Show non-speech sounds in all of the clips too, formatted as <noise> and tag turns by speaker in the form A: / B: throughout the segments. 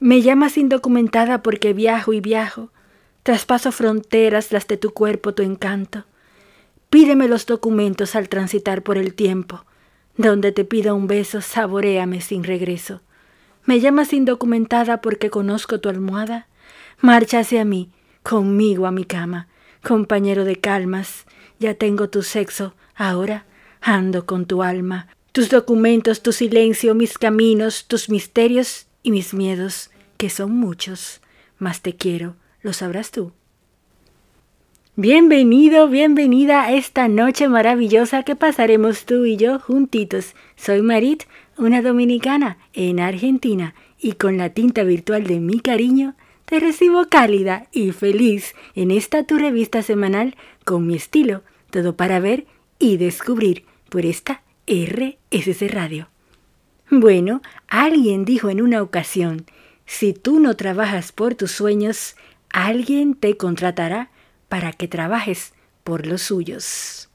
A: Me llamas indocumentada porque viajo y viajo, traspaso fronteras las de tu cuerpo, tu encanto. Pídeme los documentos al transitar por el tiempo, donde te pida un beso, saboreame sin regreso. Me llamas indocumentada porque conozco tu almohada. Marcha hacia mí, conmigo a mi cama, compañero de calmas. Ya tengo tu sexo, ahora ando con tu alma. Tus documentos, tu silencio, mis caminos, tus misterios y mis miedos que son muchos, mas te quiero, lo sabrás tú. Bienvenido, bienvenida a esta noche maravillosa que pasaremos tú y yo juntitos. Soy Marit, una dominicana en Argentina, y con la tinta virtual de mi cariño, te recibo cálida y feliz en esta tu revista semanal con mi estilo, todo para ver y descubrir por esta RSC Radio. Bueno, alguien dijo en una ocasión, si tú no trabajas por tus sueños, alguien te contratará para que trabajes por los suyos.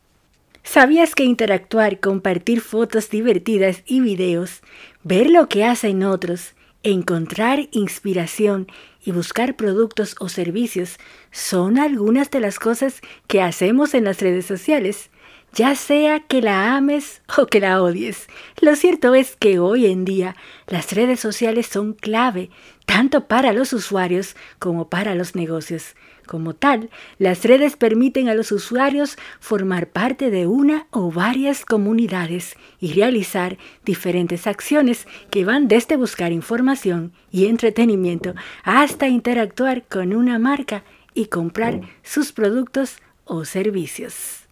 A: ¿Sabías que interactuar, compartir fotos divertidas y videos, ver lo que hacen otros, encontrar inspiración y buscar productos o servicios son algunas de las cosas que hacemos en las redes sociales? Ya sea que la ames o que la odies. Lo cierto es que hoy en día las redes sociales son clave tanto para los usuarios como para los negocios. Como tal, las redes permiten a los usuarios formar parte de una o varias comunidades y realizar diferentes acciones que van desde buscar información y entretenimiento hasta interactuar con una marca y comprar sus productos o servicios.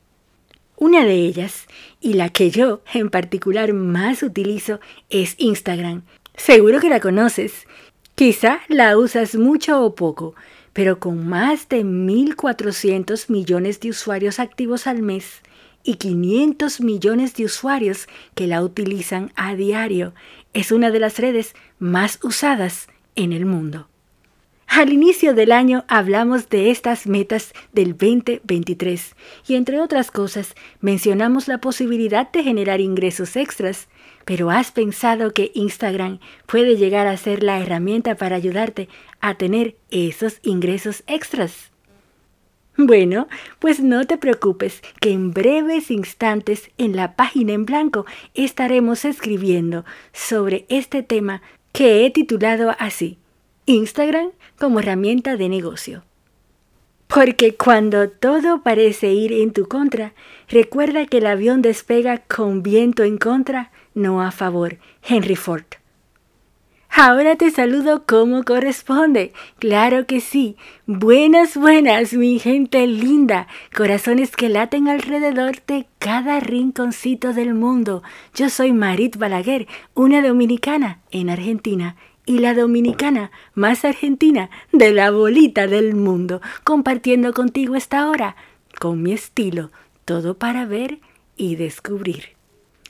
A: Una de ellas, y la que yo en particular más utilizo, es Instagram. Seguro que la conoces. Quizá la usas mucho o poco, pero con más de 1.400 millones de usuarios activos al mes y 500 millones de usuarios que la utilizan a diario, es una de las redes más usadas en el mundo. Al inicio del año hablamos de estas metas del 2023 y entre otras cosas mencionamos la posibilidad de generar ingresos extras. Pero ¿has pensado que Instagram puede llegar a ser la herramienta para ayudarte a tener esos ingresos extras? Bueno, pues no te preocupes, que en breves instantes en la página en blanco estaremos escribiendo sobre este tema que he titulado así, Instagram como herramienta de negocio. Porque cuando todo parece ir en tu contra, recuerda que el avión despega con viento en contra, no a favor. Henry Ford. Ahora te saludo como corresponde. Claro que sí. Buenas, buenas, mi gente linda. Corazones que laten alrededor de cada rinconcito del mundo. Yo soy Marit Balaguer, una dominicana en Argentina y la dominicana más argentina de la bolita del mundo, compartiendo contigo esta hora con mi estilo, todo para ver y descubrir.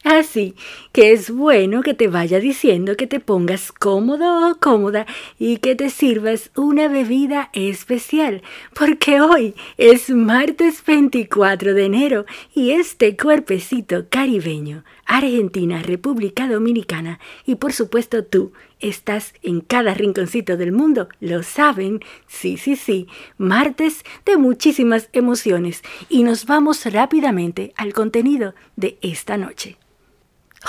A: Así que es bueno que te vaya diciendo que te pongas cómodo o cómoda y que te sirvas una bebida especial, porque hoy es martes 24 de enero y este cuerpecito caribeño, Argentina, República Dominicana y por supuesto tú estás en cada rinconcito del mundo, lo saben, sí, sí, sí, martes de muchísimas emociones y nos vamos rápidamente al contenido de esta noche.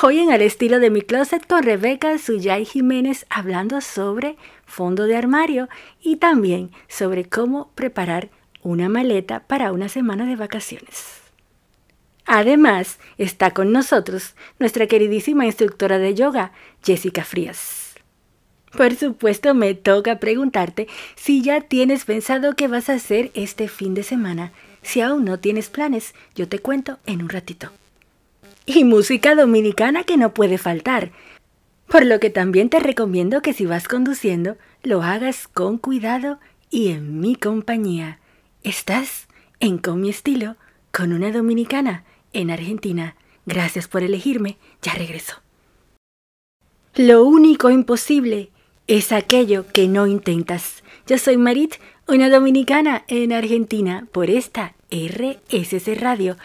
A: Hoy en el estilo de mi closet con Rebeca Suyay Jiménez hablando sobre fondo de armario y también sobre cómo preparar una maleta para una semana de vacaciones. Además, está con nosotros nuestra queridísima instructora de yoga, Jessica Frías. Por supuesto, me toca preguntarte si ya tienes pensado qué vas a hacer este fin de semana. Si aún no tienes planes, yo te cuento en un ratito y música dominicana que no puede faltar. Por lo que también te recomiendo que si vas conduciendo, lo hagas con cuidado y en mi compañía. Estás en Con mi estilo con una dominicana en Argentina. Gracias por elegirme, ya regreso. Lo único imposible es aquello que no intentas. Yo soy Marit, una dominicana en Argentina, por esta RSC Radio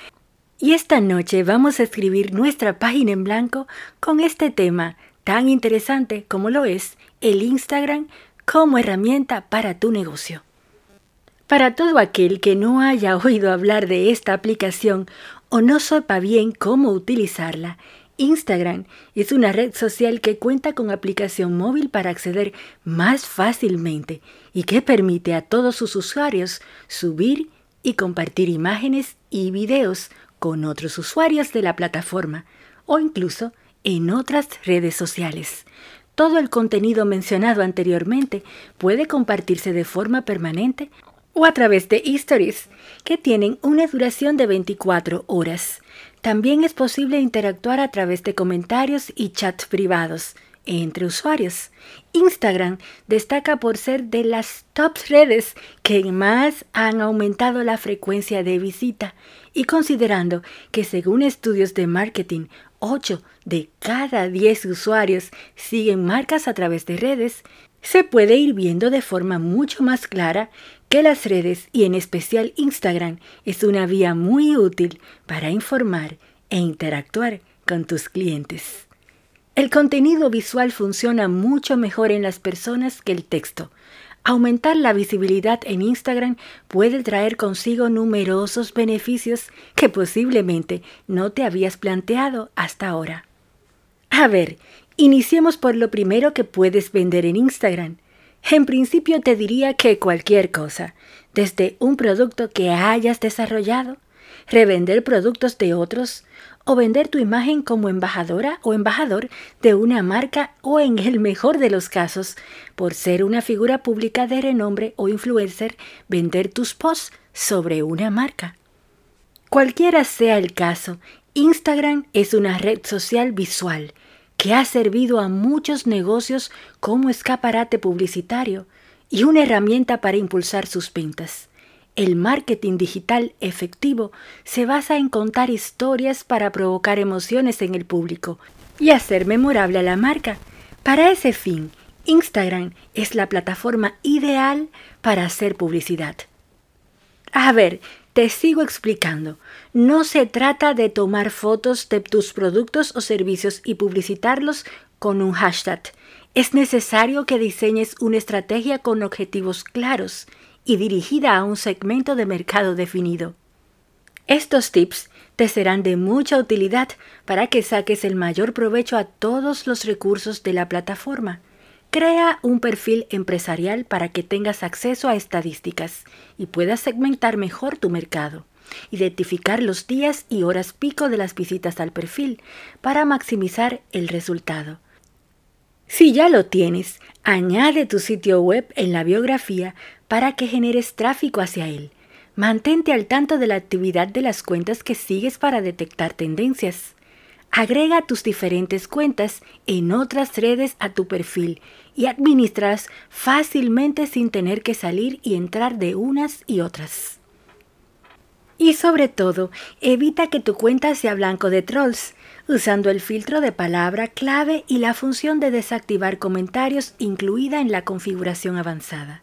A: y esta noche vamos a escribir nuestra página en blanco con este tema tan interesante como lo es el Instagram como herramienta para tu negocio. Para todo aquel que no haya oído hablar de esta aplicación o no sepa bien cómo utilizarla, Instagram es una red social que cuenta con aplicación móvil para acceder más fácilmente y que permite a todos sus usuarios subir y compartir imágenes y videos con otros usuarios de la plataforma o incluso en otras redes sociales. Todo el contenido mencionado anteriormente puede compartirse de forma permanente o a través de stories, que tienen una duración de 24 horas. También es posible interactuar a través de comentarios y chats privados entre usuarios. Instagram destaca por ser de las top redes que más han aumentado la frecuencia de visita y considerando que según estudios de marketing, 8 de cada 10 usuarios siguen marcas a través de redes, se puede ir viendo de forma mucho más clara que las redes y en especial Instagram es una vía muy útil para informar e interactuar con tus clientes. El contenido visual funciona mucho mejor en las personas que el texto. Aumentar la visibilidad en Instagram puede traer consigo numerosos beneficios que posiblemente no te habías planteado hasta ahora. A ver, Iniciemos por lo primero que puedes vender en Instagram. En principio te diría que cualquier cosa, desde un producto que hayas desarrollado, revender productos de otros o vender tu imagen como embajadora o embajador de una marca o en el mejor de los casos, por ser una figura pública de renombre o influencer, vender tus posts sobre una marca. Cualquiera sea el caso, Instagram es una red social visual que ha servido a muchos negocios como escaparate publicitario y una herramienta para impulsar sus ventas. El marketing digital efectivo se basa en contar historias para provocar emociones en el público y hacer memorable a la marca. Para ese fin, Instagram es la plataforma ideal para hacer publicidad. A ver, te sigo explicando. No se trata de tomar fotos de tus productos o servicios y publicitarlos con un hashtag. Es necesario que diseñes una estrategia con objetivos claros y dirigida a un segmento de mercado definido. Estos tips te serán de mucha utilidad para que saques el mayor provecho a todos los recursos de la plataforma. Crea un perfil empresarial para que tengas acceso a estadísticas y puedas segmentar mejor tu mercado. Identificar los días y horas pico de las visitas al perfil para maximizar el resultado. Si ya lo tienes, añade tu sitio web en la biografía para que generes tráfico hacia él. Mantente al tanto de la actividad de las cuentas que sigues para detectar tendencias. Agrega tus diferentes cuentas en otras redes a tu perfil y administras fácilmente sin tener que salir y entrar de unas y otras. Y sobre todo, evita que tu cuenta sea blanco de trolls, usando el filtro de palabra clave y la función de desactivar comentarios incluida en la configuración avanzada.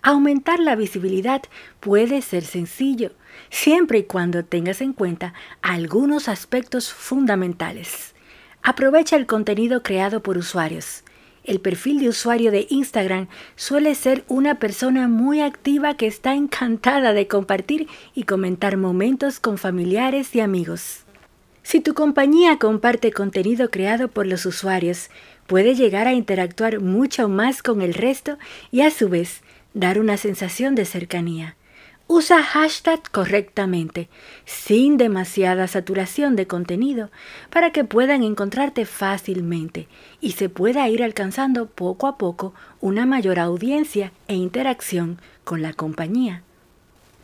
A: Aumentar la visibilidad puede ser sencillo, siempre y cuando tengas en cuenta algunos aspectos fundamentales. Aprovecha el contenido creado por usuarios. El perfil de usuario de Instagram suele ser una persona muy activa que está encantada de compartir y comentar momentos con familiares y amigos. Si tu compañía comparte contenido creado por los usuarios, puede llegar a interactuar mucho más con el resto y a su vez dar una sensación de cercanía. Usa hashtag correctamente, sin demasiada saturación de contenido, para que puedan encontrarte fácilmente y se pueda ir alcanzando poco a poco una mayor audiencia e interacción con la compañía.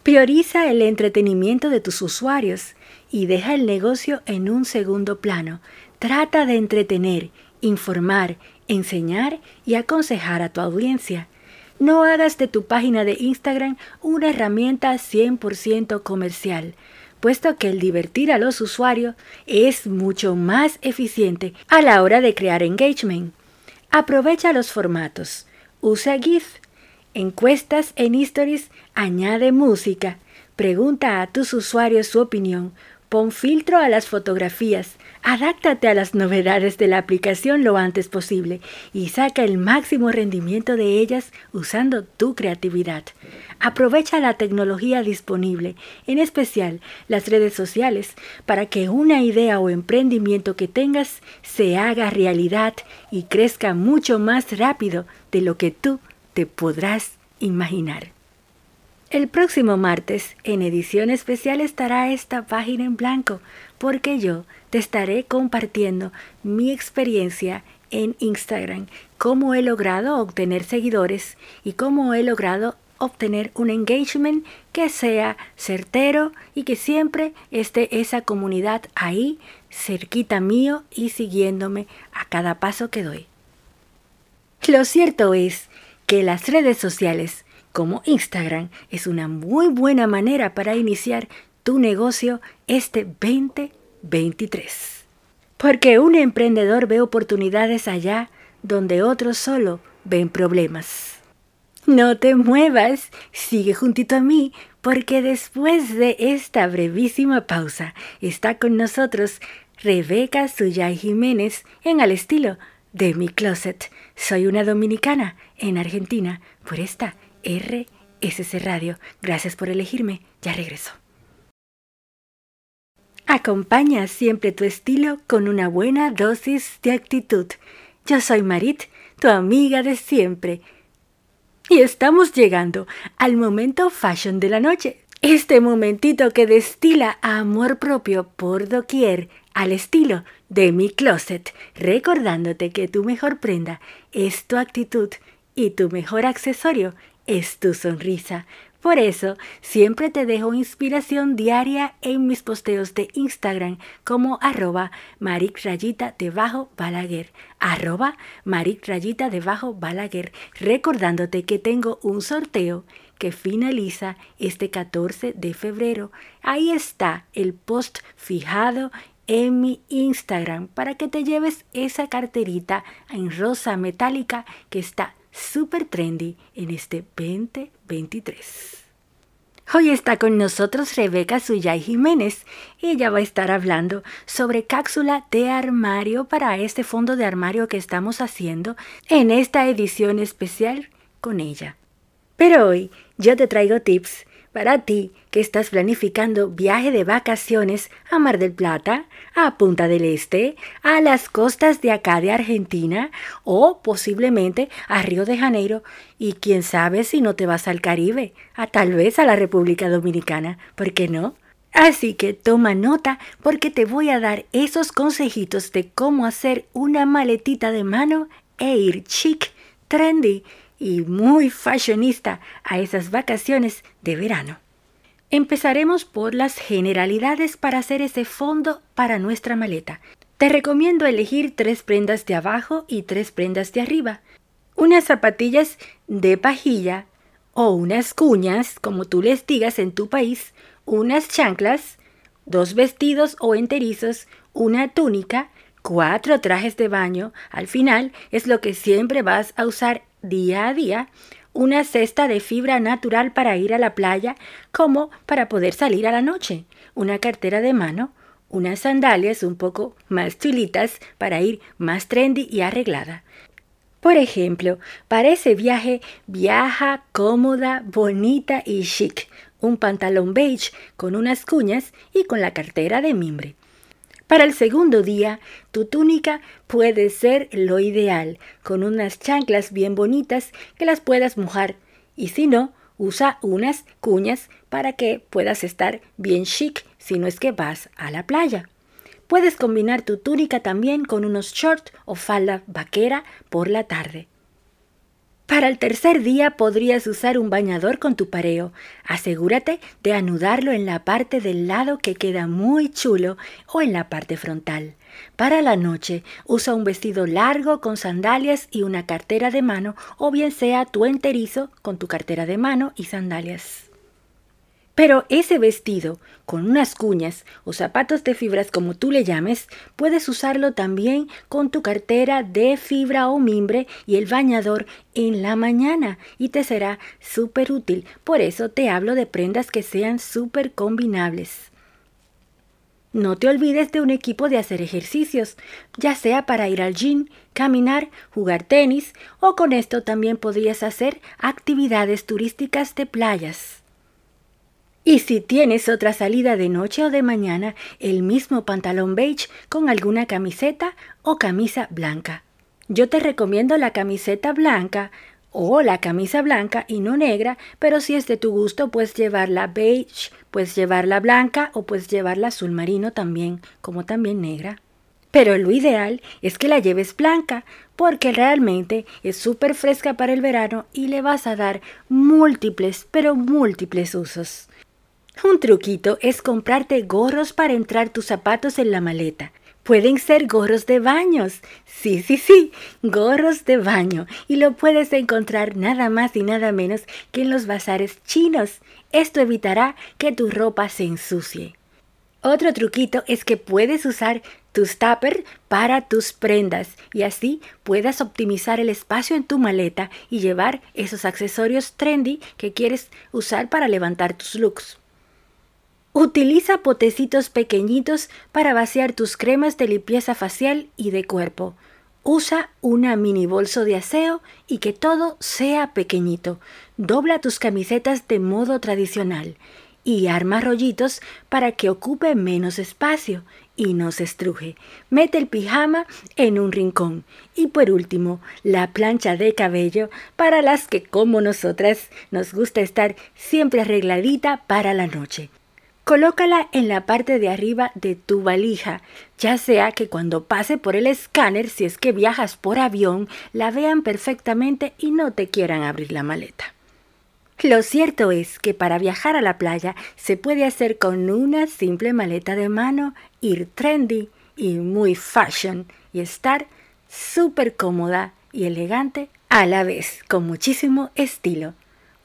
A: Prioriza el entretenimiento de tus usuarios y deja el negocio en un segundo plano. Trata de entretener, informar, enseñar y aconsejar a tu audiencia no hagas de tu página de Instagram una herramienta 100% comercial, puesto que el divertir a los usuarios es mucho más eficiente a la hora de crear engagement. Aprovecha los formatos. Usa GIF. Encuestas en Stories. Añade música. Pregunta a tus usuarios su opinión. Pon filtro a las fotografías, adáctate a las novedades de la aplicación lo antes posible y saca el máximo rendimiento de ellas usando tu creatividad. Aprovecha la tecnología disponible, en especial las redes sociales, para que una idea o emprendimiento que tengas se haga realidad y crezca mucho más rápido de lo que tú te podrás imaginar. El próximo martes, en edición especial, estará esta página en blanco, porque yo te estaré compartiendo mi experiencia en Instagram, cómo he logrado obtener seguidores y cómo he logrado obtener un engagement que sea certero y que siempre esté esa comunidad ahí, cerquita mío y siguiéndome a cada paso que doy. Lo cierto es que las redes sociales como Instagram es una muy buena manera para iniciar tu negocio este 2023. Porque un emprendedor ve oportunidades allá donde otros solo ven problemas. No te muevas, sigue juntito a mí, porque después de esta brevísima pausa está con nosotros Rebeca Suyay Jiménez en Al estilo de mi closet. Soy una dominicana en Argentina por esta RSC Radio. Gracias por elegirme. Ya regreso. Acompaña siempre tu estilo con una buena dosis de actitud. Yo soy Marit, tu amiga de siempre. Y estamos llegando al momento fashion de la noche. Este momentito que destila amor propio por doquier al estilo de mi closet, recordándote que tu mejor prenda es tu actitud y tu mejor accesorio es tu sonrisa. Por eso, siempre te dejo inspiración diaria en mis posteos de Instagram como arroba rayita debajo balaguer, arroba rayita debajo balaguer, recordándote que tengo un sorteo que finaliza este 14 de febrero. Ahí está el post fijado en mi Instagram para que te lleves esa carterita en rosa metálica que está súper trendy en este 2023. Hoy está con nosotros Rebeca Suyay Jiménez. Ella va a estar hablando sobre cápsula de armario para este fondo de armario que estamos haciendo en esta edición especial con ella. Pero hoy yo te traigo tips para ti que estás planificando viaje de vacaciones a Mar del Plata, a Punta del Este, a las costas de acá de Argentina o posiblemente a Río de Janeiro y quién sabe si no te vas al Caribe, a tal vez a la República Dominicana, ¿por qué no? Así que toma nota porque te voy a dar esos consejitos de cómo hacer una maletita de mano e ir chic, trendy y muy fashionista a esas vacaciones de verano. Empezaremos por las generalidades para hacer ese fondo para nuestra maleta. Te recomiendo elegir tres prendas de abajo y tres prendas de arriba. Unas zapatillas de pajilla o unas cuñas, como tú les digas en tu país, unas chanclas, dos vestidos o enterizos, una túnica, cuatro trajes de baño. Al final es lo que siempre vas a usar día a día una cesta de fibra natural para ir a la playa como para poder salir a la noche, una cartera de mano, unas sandalias un poco más chulitas para ir más trendy y arreglada. Por ejemplo, para ese viaje viaja cómoda, bonita y chic, un pantalón beige con unas cuñas y con la cartera de mimbre. Para el segundo día, tu túnica puede ser lo ideal, con unas chanclas bien bonitas que las puedas mojar. Y si no, usa unas cuñas para que puedas estar bien chic si no es que vas a la playa. Puedes combinar tu túnica también con unos shorts o falda vaquera por la tarde. Para el tercer día podrías usar un bañador con tu pareo. Asegúrate de anudarlo en la parte del lado que queda muy chulo o en la parte frontal. Para la noche, usa un vestido largo con sandalias y una cartera de mano o bien sea tu enterizo con tu cartera de mano y sandalias. Pero ese vestido, con unas cuñas o zapatos de fibras como tú le llames, puedes usarlo también con tu cartera de fibra o mimbre y el bañador en la mañana y te será súper útil. Por eso te hablo de prendas que sean súper combinables. No te olvides de un equipo de hacer ejercicios, ya sea para ir al gym, caminar, jugar tenis o con esto también podrías hacer actividades turísticas de playas. Y si tienes otra salida de noche o de mañana, el mismo pantalón beige con alguna camiseta o camisa blanca. Yo te recomiendo la camiseta blanca o la camisa blanca y no negra, pero si es de tu gusto puedes llevarla beige, puedes llevarla blanca o puedes llevarla azul marino también, como también negra. Pero lo ideal es que la lleves blanca, porque realmente es súper fresca para el verano y le vas a dar múltiples, pero múltiples usos. Un truquito es comprarte gorros para entrar tus zapatos en la maleta. Pueden ser gorros de baños. Sí, sí, sí, gorros de baño. Y lo puedes encontrar nada más y nada menos que en los bazares chinos. Esto evitará que tu ropa se ensucie. Otro truquito es que puedes usar tus tuppers para tus prendas y así puedas optimizar el espacio en tu maleta y llevar esos accesorios trendy que quieres usar para levantar tus looks. Utiliza potecitos pequeñitos para vaciar tus cremas de limpieza facial y de cuerpo. Usa una mini bolso de aseo y que todo sea pequeñito. Dobla tus camisetas de modo tradicional y arma rollitos para que ocupe menos espacio y no se estruje. Mete el pijama en un rincón. Y por último, la plancha de cabello para las que como nosotras nos gusta estar siempre arregladita para la noche. Colócala en la parte de arriba de tu valija, ya sea que cuando pase por el escáner, si es que viajas por avión, la vean perfectamente y no te quieran abrir la maleta. Lo cierto es que para viajar a la playa se puede hacer con una simple maleta de mano, ir trendy y muy fashion y estar súper cómoda y elegante a la vez, con muchísimo estilo.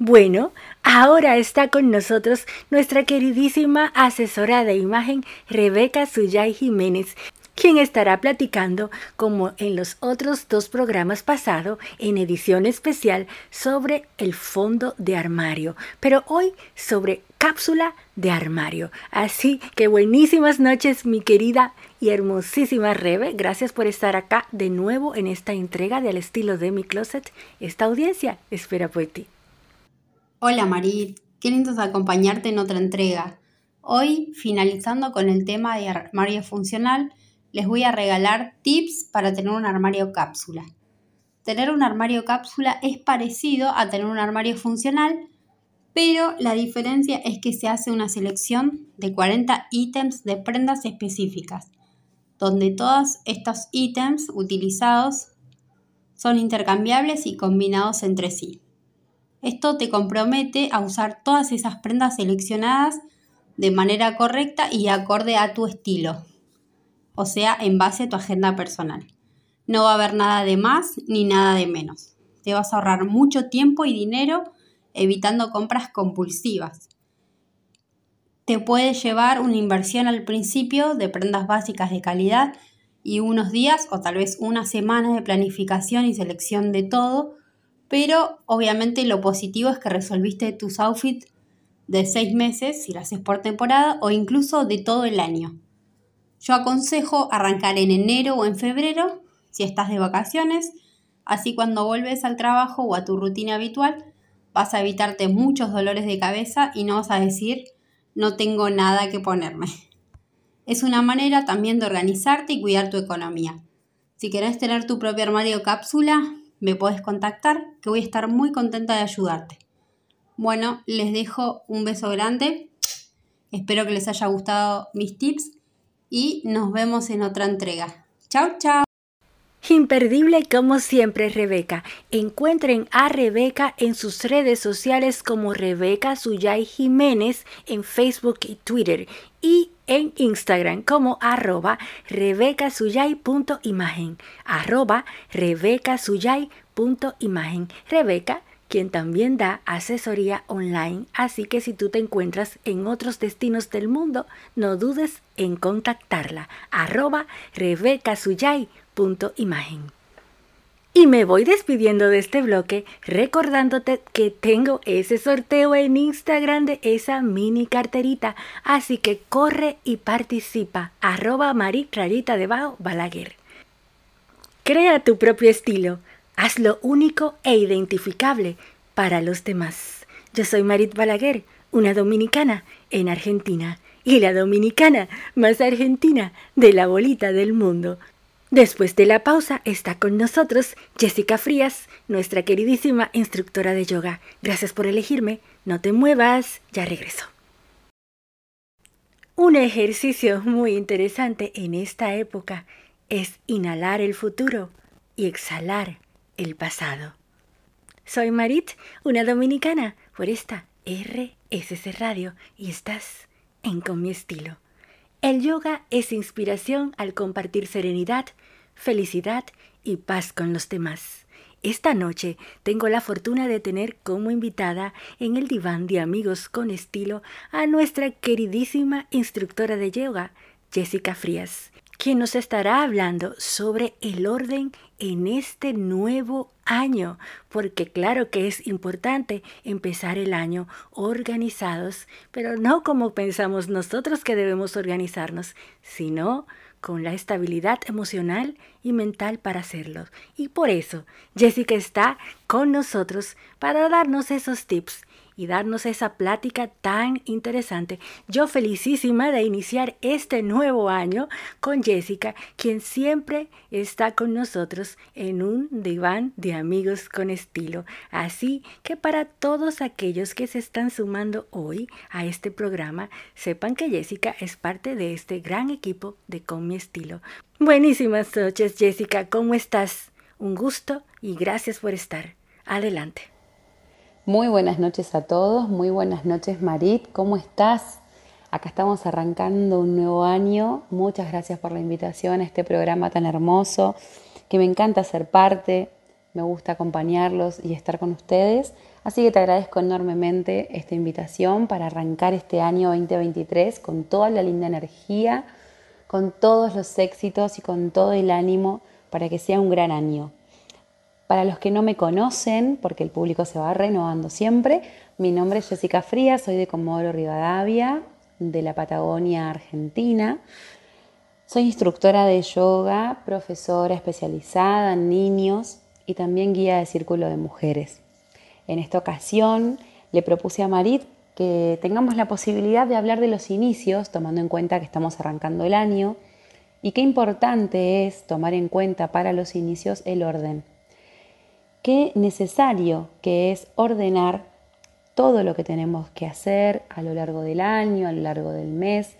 A: Bueno, ahora está con nosotros nuestra queridísima asesora de imagen Rebeca Suyay Jiménez, quien estará platicando, como en los otros dos programas pasados, en edición especial, sobre el fondo de armario, pero hoy sobre cápsula de armario. Así que buenísimas noches, mi querida y hermosísima Rebe. Gracias por estar acá de nuevo en esta entrega del estilo de mi closet. Esta audiencia espera por ti.
B: Hola Marit, qué lindo acompañarte en otra entrega. Hoy, finalizando con el tema de armario funcional, les voy a regalar tips para tener un armario cápsula. Tener un armario cápsula es parecido a tener un armario funcional, pero la diferencia es que se hace una selección de 40 ítems de prendas específicas, donde todos estos ítems utilizados son intercambiables y combinados entre sí. Esto te compromete a usar todas esas prendas seleccionadas de manera correcta y acorde a tu estilo, o sea, en base a tu agenda personal. No va a haber nada de más ni nada de menos. Te vas a ahorrar mucho tiempo y dinero evitando compras compulsivas. Te puede llevar una inversión al principio de prendas básicas de calidad y unos días o tal vez una semana de planificación y selección de todo pero obviamente lo positivo es que resolviste tus outfits de seis meses, si lo haces por temporada, o incluso de todo el año. Yo aconsejo arrancar en enero o en febrero, si estás de vacaciones, así cuando vuelves al trabajo o a tu rutina habitual, vas a evitarte muchos dolores de cabeza y no vas a decir no tengo nada que ponerme. Es una manera también de organizarte y cuidar tu economía. Si querés tener tu propio armario cápsula, me puedes contactar, que voy a estar muy contenta de ayudarte. Bueno, les dejo un beso grande. Espero que les haya gustado mis tips y nos vemos en otra entrega. Chao, chao.
A: Imperdible como siempre Rebeca. Encuentren a Rebeca en sus redes sociales como Rebeca Suyay Jiménez en Facebook y Twitter y en Instagram como arroba rebecasuyay.imagen arroba rebecasuyay.imagen Rebeca quien también da asesoría online, así que si tú te encuentras en otros destinos del mundo, no dudes en contactarla, arroba rebecasuyay.imagen. Y me voy despidiendo de este bloque recordándote que tengo ese sorteo en Instagram de esa mini carterita. Así que corre y participa. Arroba Marit Rarita debajo Balaguer. Crea tu propio estilo. Hazlo único e identificable para los demás. Yo soy Marit Balaguer, una dominicana en Argentina. Y la dominicana más argentina de la bolita del mundo. Después de la pausa está con nosotros Jessica Frías, nuestra queridísima instructora de yoga. Gracias por elegirme. No te muevas, ya regreso. Un ejercicio muy interesante en esta época es inhalar el futuro y exhalar el pasado. Soy Marit, una dominicana, por esta RSC Radio y estás en Con mi estilo. El yoga es inspiración al compartir serenidad, felicidad y paz con los demás. Esta noche tengo la fortuna de tener como invitada en el diván de amigos con estilo a nuestra queridísima instructora de yoga, Jessica Frías, quien nos estará hablando sobre el orden en este nuevo año, porque claro que es importante empezar el año organizados, pero no como pensamos nosotros que debemos organizarnos, sino con la estabilidad emocional y mental para hacerlo. Y por eso Jessica está con nosotros para darnos esos tips y darnos esa plática tan interesante. Yo felicísima de iniciar este nuevo año con Jessica, quien siempre está con nosotros en un diván de amigos con estilo. Así que para todos aquellos que se están sumando hoy a este programa, sepan que Jessica es parte de este gran equipo de Con mi estilo. Buenísimas noches, Jessica, ¿cómo estás? Un gusto y gracias por estar. Adelante.
C: Muy buenas noches a todos, muy buenas noches Marit, ¿cómo estás? Acá estamos arrancando un nuevo año. Muchas gracias por la invitación a este programa tan hermoso, que me encanta ser parte, me gusta acompañarlos y estar con ustedes. Así que te agradezco enormemente esta invitación para arrancar este año 2023 con toda la linda energía, con todos los éxitos y con todo el ánimo para que sea un gran año. Para los que no me conocen, porque el público se va renovando siempre, mi nombre es Jessica Frías, soy de Comodoro Rivadavia, de la Patagonia, Argentina. Soy instructora de yoga, profesora especializada en niños y también guía de círculo de mujeres. En esta ocasión le propuse a Marit que tengamos la posibilidad de hablar de los inicios, tomando en cuenta que estamos arrancando el año, y qué importante es tomar en cuenta para los inicios el orden qué necesario que es ordenar todo lo que tenemos que hacer a lo largo del año, a lo largo del mes,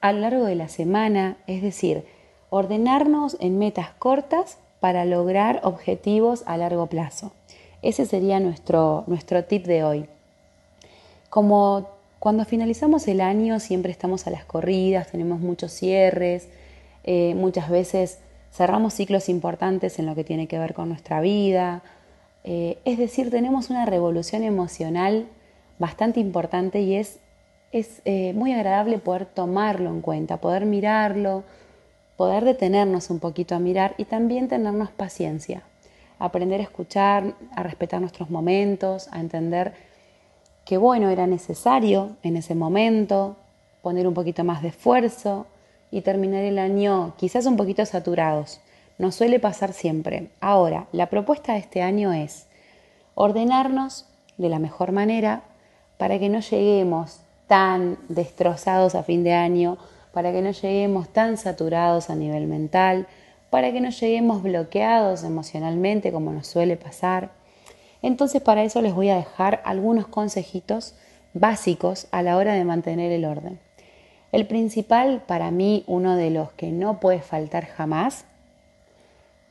C: a lo largo de la semana, es decir, ordenarnos en metas cortas para lograr objetivos a largo plazo. Ese sería nuestro, nuestro tip de hoy. Como cuando finalizamos el año siempre estamos a las corridas, tenemos muchos cierres, eh, muchas veces cerramos ciclos importantes en lo que tiene que ver con nuestra vida, eh, es decir, tenemos una revolución emocional bastante importante y es, es eh, muy agradable poder tomarlo en cuenta, poder mirarlo, poder detenernos un poquito a mirar y también tenernos paciencia, aprender a escuchar, a respetar nuestros momentos, a entender que bueno, era necesario en ese momento poner un poquito más de esfuerzo y terminar el año quizás un poquito saturados, nos suele pasar siempre. Ahora, la propuesta de este año es ordenarnos de la mejor manera para que no lleguemos tan destrozados a fin de año, para que no lleguemos tan saturados a nivel mental, para que no lleguemos bloqueados emocionalmente como nos suele pasar. Entonces para eso les voy a dejar algunos consejitos básicos a la hora de mantener el orden. El principal, para mí, uno de los que no puede faltar jamás,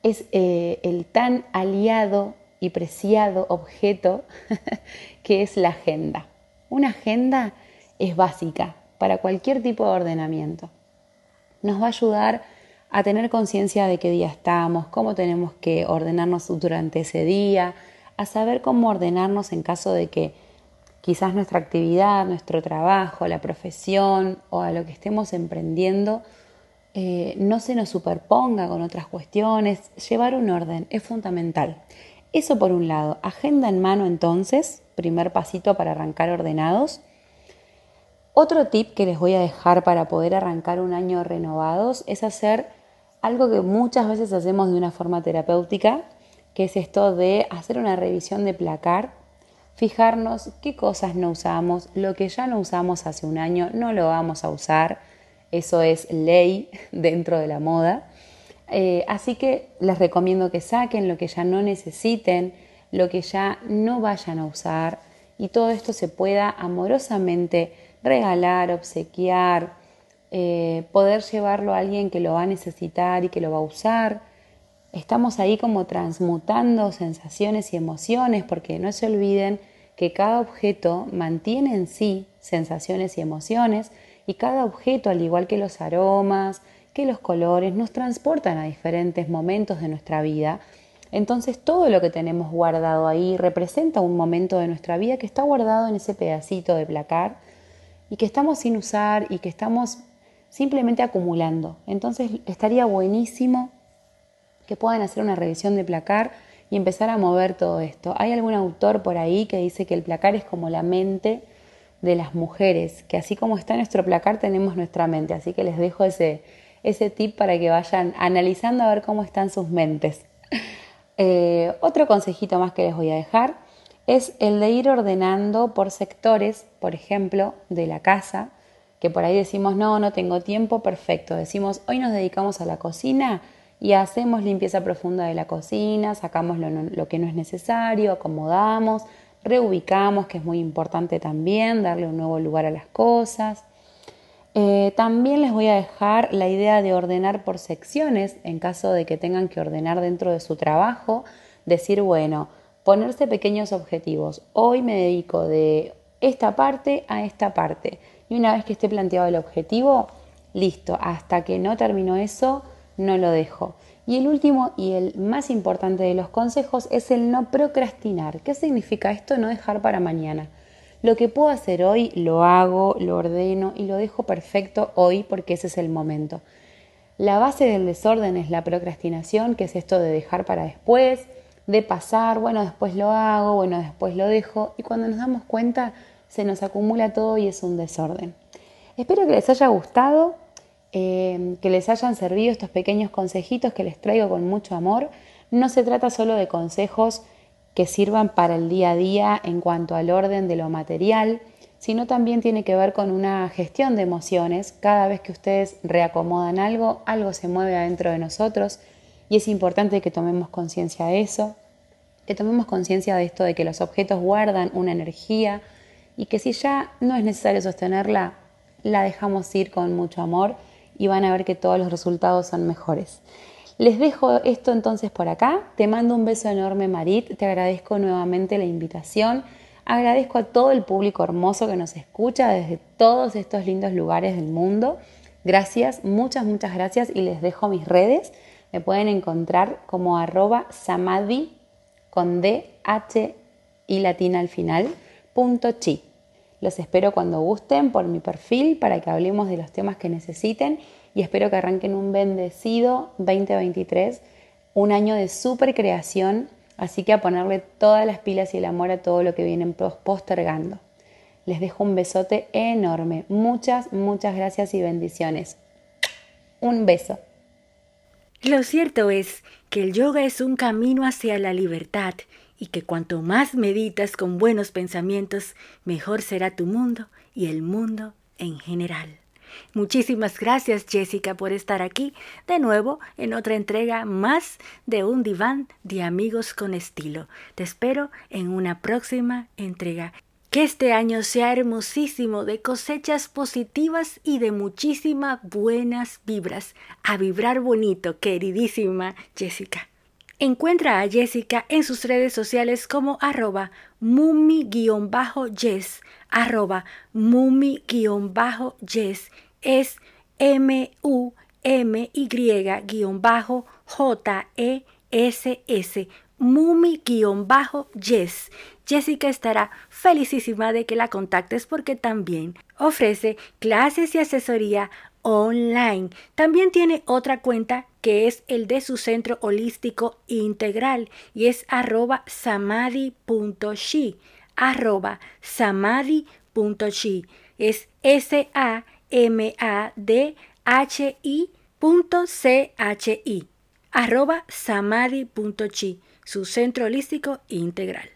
C: es eh, el tan aliado y preciado objeto <laughs> que es la agenda. Una agenda es básica para cualquier tipo de ordenamiento. Nos va a ayudar a tener conciencia de qué día estamos, cómo tenemos que ordenarnos durante ese día, a saber cómo ordenarnos en caso de que quizás nuestra actividad, nuestro trabajo, la profesión o a lo que estemos emprendiendo eh, no se nos superponga con otras cuestiones, llevar un orden es fundamental. Eso por un lado, agenda en mano entonces, primer pasito para arrancar ordenados. Otro tip que les voy a dejar para poder arrancar un año renovados es hacer algo que muchas veces hacemos de una forma terapéutica, que es esto de hacer una revisión de placar, fijarnos qué cosas no usamos, lo que ya no usamos hace un año no lo vamos a usar, eso es ley <laughs> dentro de la moda. Eh, así que les recomiendo que saquen lo que ya no necesiten, lo que ya no vayan a usar y todo esto se pueda amorosamente regalar, obsequiar, eh, poder llevarlo a alguien que lo va a necesitar y que lo va a usar. Estamos ahí como transmutando sensaciones y emociones porque no se olviden que cada objeto mantiene en sí sensaciones y emociones y cada objeto, al igual que los aromas, que los colores, nos transportan a diferentes momentos de nuestra vida. Entonces todo lo que tenemos guardado ahí representa un momento de nuestra vida que está guardado en ese pedacito de placar y que estamos sin usar y que estamos simplemente acumulando. Entonces estaría buenísimo que puedan hacer una revisión de placar y empezar a mover todo esto. Hay algún autor por ahí que dice que el placar es como la mente de las mujeres, que así como está nuestro placar tenemos nuestra mente, así que les dejo ese, ese tip para que vayan analizando a ver cómo están sus mentes. <laughs> Eh, otro consejito más que les voy a dejar es el de ir ordenando por sectores, por ejemplo, de la casa, que por ahí decimos, no, no tengo tiempo, perfecto. Decimos, hoy nos dedicamos a la cocina y hacemos limpieza profunda de la cocina, sacamos lo, que no es necesario, acomodamos, reubicamos, que es muy importante también, darle un nuevo lugar a las cosas. Eh, también les voy a dejar la idea de ordenar por secciones en caso de que tengan que ordenar dentro de su trabajo, decir, bueno, ponerse pequeños objetivos. Hoy me dedico de esta parte a esta parte y una vez que esté planteado el objetivo, listo, hasta que no termino eso, no lo dejo. Y el último y el más importante de los consejos es el no procrastinar. ¿Qué significa esto? No dejar para mañana. Lo que puedo hacer hoy, lo hago, lo ordeno y lo dejo perfecto hoy porque ese es el momento. La base del desorden es la procrastinación, que es esto de dejar para después, de pasar, bueno, después lo hago, bueno, después lo dejo, y cuando nos damos cuenta se nos acumula todo y es un desorden. Espero que les haya gustado, eh, que les hayan servido estos pequeños consejitos que les traigo con mucho amor. No se trata solo de consejos que sirvan para el día a día en cuanto al orden de lo material, sino también tiene que ver con una gestión de emociones. Cada vez que ustedes reacomodan algo, algo se mueve adentro de nosotros y es importante que tomemos conciencia de eso, que tomemos conciencia de esto de que los objetos guardan una energía, y que si ya no es necesario sostenerla, la dejamos ir con mucho amor y van a ver que todos los resultados son mejores. Les dejo esto entonces por acá. Te mando un beso enorme, Marit. Te agradezco nuevamente la invitación. Agradezco a todo el público hermoso que nos escucha desde todos estos lindos lugares del mundo. Gracias, muchas, muchas gracias y les dejo mis redes. Me pueden encontrar como arroba samadhi con D, H y latina al final. Los espero cuando gusten por mi perfil para que hablemos de los temas que necesiten y espero que arranquen un bendecido 2023, un año de super creación, así que a ponerle todas las pilas y el amor a todo lo que vienen postergando. Les dejo un besote enorme. Muchas, muchas gracias y bendiciones. Un beso.
A: Lo cierto es que el yoga es un camino hacia la libertad y que cuanto más meditas con buenos pensamientos, mejor será tu mundo y el mundo en general. Muchísimas gracias Jessica por estar aquí de nuevo en otra entrega más de un diván de amigos con estilo. Te espero en una próxima entrega. Que este año sea hermosísimo de cosechas positivas y de muchísimas buenas vibras. A vibrar bonito, queridísima Jessica. Encuentra a Jessica en sus redes sociales como arroba mumi-yes, arroba mumi-yes, es M-U-M-Y-J-E-S-S, mumi-yes. Jessica estará felicísima de que la contactes porque también ofrece clases y asesoría online. También tiene otra cuenta que es el de su centro holístico integral y es arroba samadhi.shi, arroba. Es S-A-M-A-D-H-I arroba su centro holístico integral.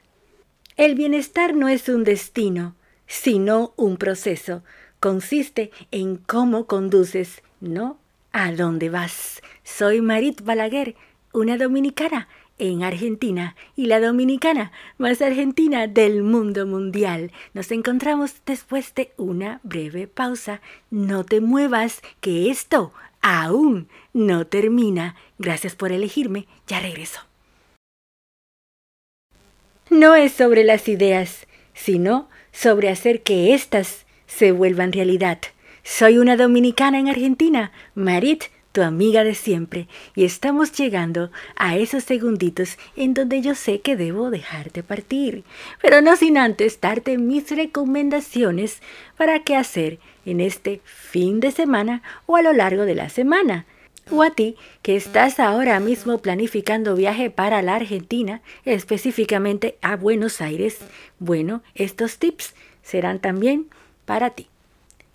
A: El bienestar no es un destino, sino un proceso. Consiste en cómo conduces, no a dónde vas. Soy Marit Balaguer, una dominicana en Argentina y la dominicana más argentina del mundo mundial. Nos encontramos después de una breve pausa. No te muevas, que esto aún no termina. Gracias por elegirme, ya regreso. No es sobre las ideas, sino sobre hacer que éstas se vuelvan realidad. Soy una dominicana en Argentina, Marit tu amiga de siempre, y estamos llegando a esos segunditos en donde yo sé que debo dejarte partir, pero no sin antes darte mis recomendaciones para qué hacer en este fin de semana o a lo largo de la semana. O a ti que estás ahora mismo planificando viaje para la Argentina, específicamente a Buenos Aires, bueno, estos tips serán también para ti.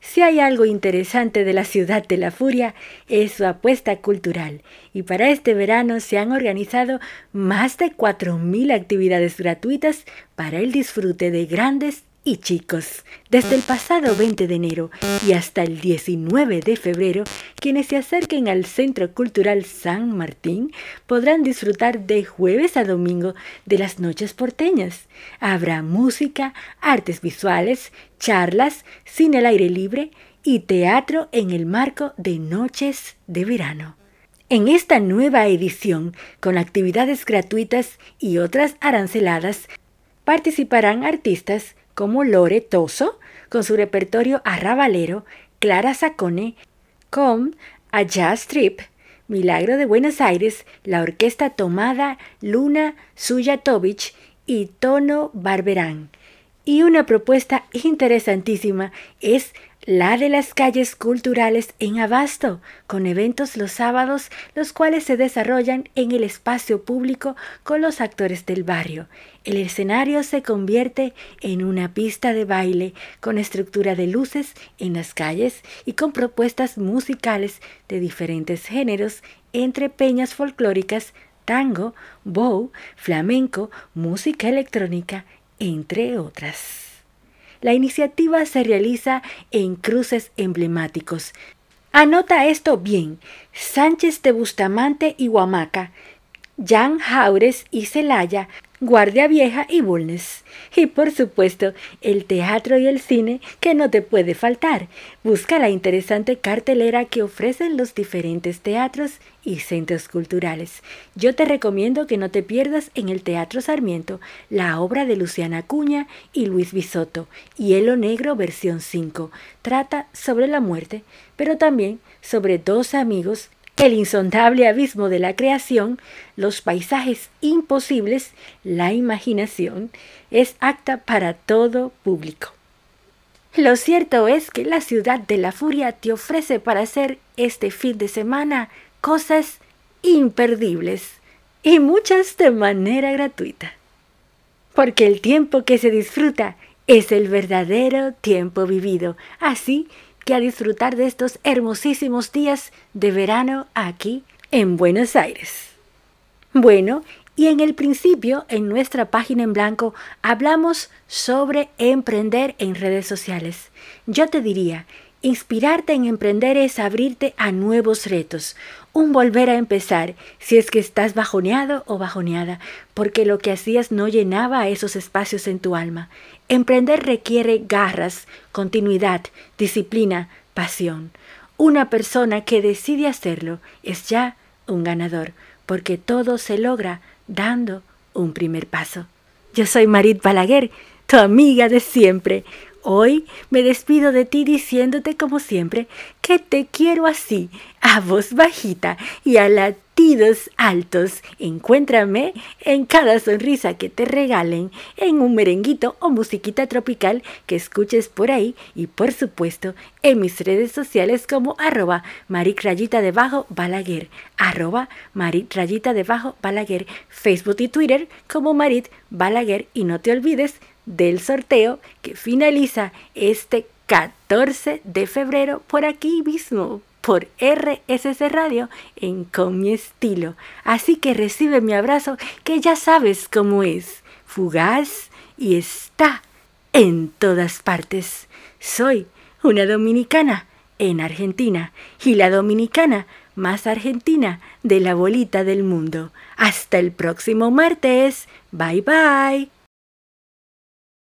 A: Si hay algo interesante de la ciudad de la furia es su apuesta cultural y para este verano se han organizado más de 4.000 actividades gratuitas para el disfrute de grandes y chicos. Desde el pasado 20 de enero y hasta el 19 de febrero, quienes se acerquen al Centro Cultural San Martín podrán disfrutar de jueves a domingo de las noches porteñas. Habrá música, artes visuales, charlas, cine al aire libre y teatro en el marco de noches de verano. En esta nueva edición, con actividades gratuitas y otras aranceladas, participarán artistas como Lore Toso, con su repertorio arrabalero, Clara Sacone, Com, A Jazz Trip, Milagro de Buenos Aires, la orquesta Tomada, Luna Suyatovich y Tono Barberán. Y una propuesta interesantísima es la de las calles culturales en Abasto, con eventos los sábados, los cuales se desarrollan en el espacio público con los actores del barrio. El escenario se convierte en una pista de baile con estructura de luces en las calles y con propuestas musicales de diferentes géneros entre peñas folclóricas, tango, bow, flamenco, música electrónica, entre otras. La iniciativa se realiza en cruces emblemáticos. Anota esto bien. Sánchez de Bustamante y Huamaca, Jan Jaures y Celaya Guardia Vieja y Bulnes. Y por supuesto, el teatro y el cine que no te puede faltar. Busca la interesante cartelera que ofrecen los diferentes teatros y centros culturales. Yo te recomiendo que no te pierdas en el Teatro Sarmiento la obra de Luciana Cuña y Luis Bisotto, Hielo Negro versión 5. Trata sobre la muerte, pero también sobre dos amigos el insondable abismo de la creación, los paisajes imposibles, la imaginación, es acta para todo público. Lo cierto es que la ciudad de la furia te ofrece para hacer este fin de semana cosas imperdibles y muchas de manera gratuita. Porque el tiempo que se disfruta es el verdadero tiempo vivido, así que a disfrutar de estos hermosísimos días de verano aquí en Buenos Aires. Bueno, y en el principio, en nuestra página en blanco, hablamos sobre emprender en redes sociales. Yo te diría, inspirarte en emprender es abrirte a nuevos retos, un volver a empezar si es que estás bajoneado o bajoneada, porque lo que hacías no llenaba esos espacios en tu alma. Emprender requiere garras, continuidad, disciplina, pasión. Una persona que decide hacerlo es ya un ganador, porque todo se logra dando un primer paso. Yo soy Marit Balaguer, tu amiga de siempre. Hoy me despido de ti diciéndote como siempre que te quiero así, a voz bajita y a la latidos altos. Encuéntrame en cada sonrisa que te regalen, en un merenguito o musiquita tropical que escuches por ahí y por supuesto en mis redes sociales como arroba rayita debajo balaguer, arroba rayita debajo balaguer, Facebook y Twitter como marit balaguer y no te olvides del sorteo que finaliza este 14 de febrero por aquí mismo, por RSS Radio en Con mi estilo. Así que recibe mi abrazo que ya sabes cómo es, fugaz y está en todas partes. Soy una dominicana en Argentina y la dominicana más argentina de la bolita del mundo. Hasta el próximo martes. Bye bye.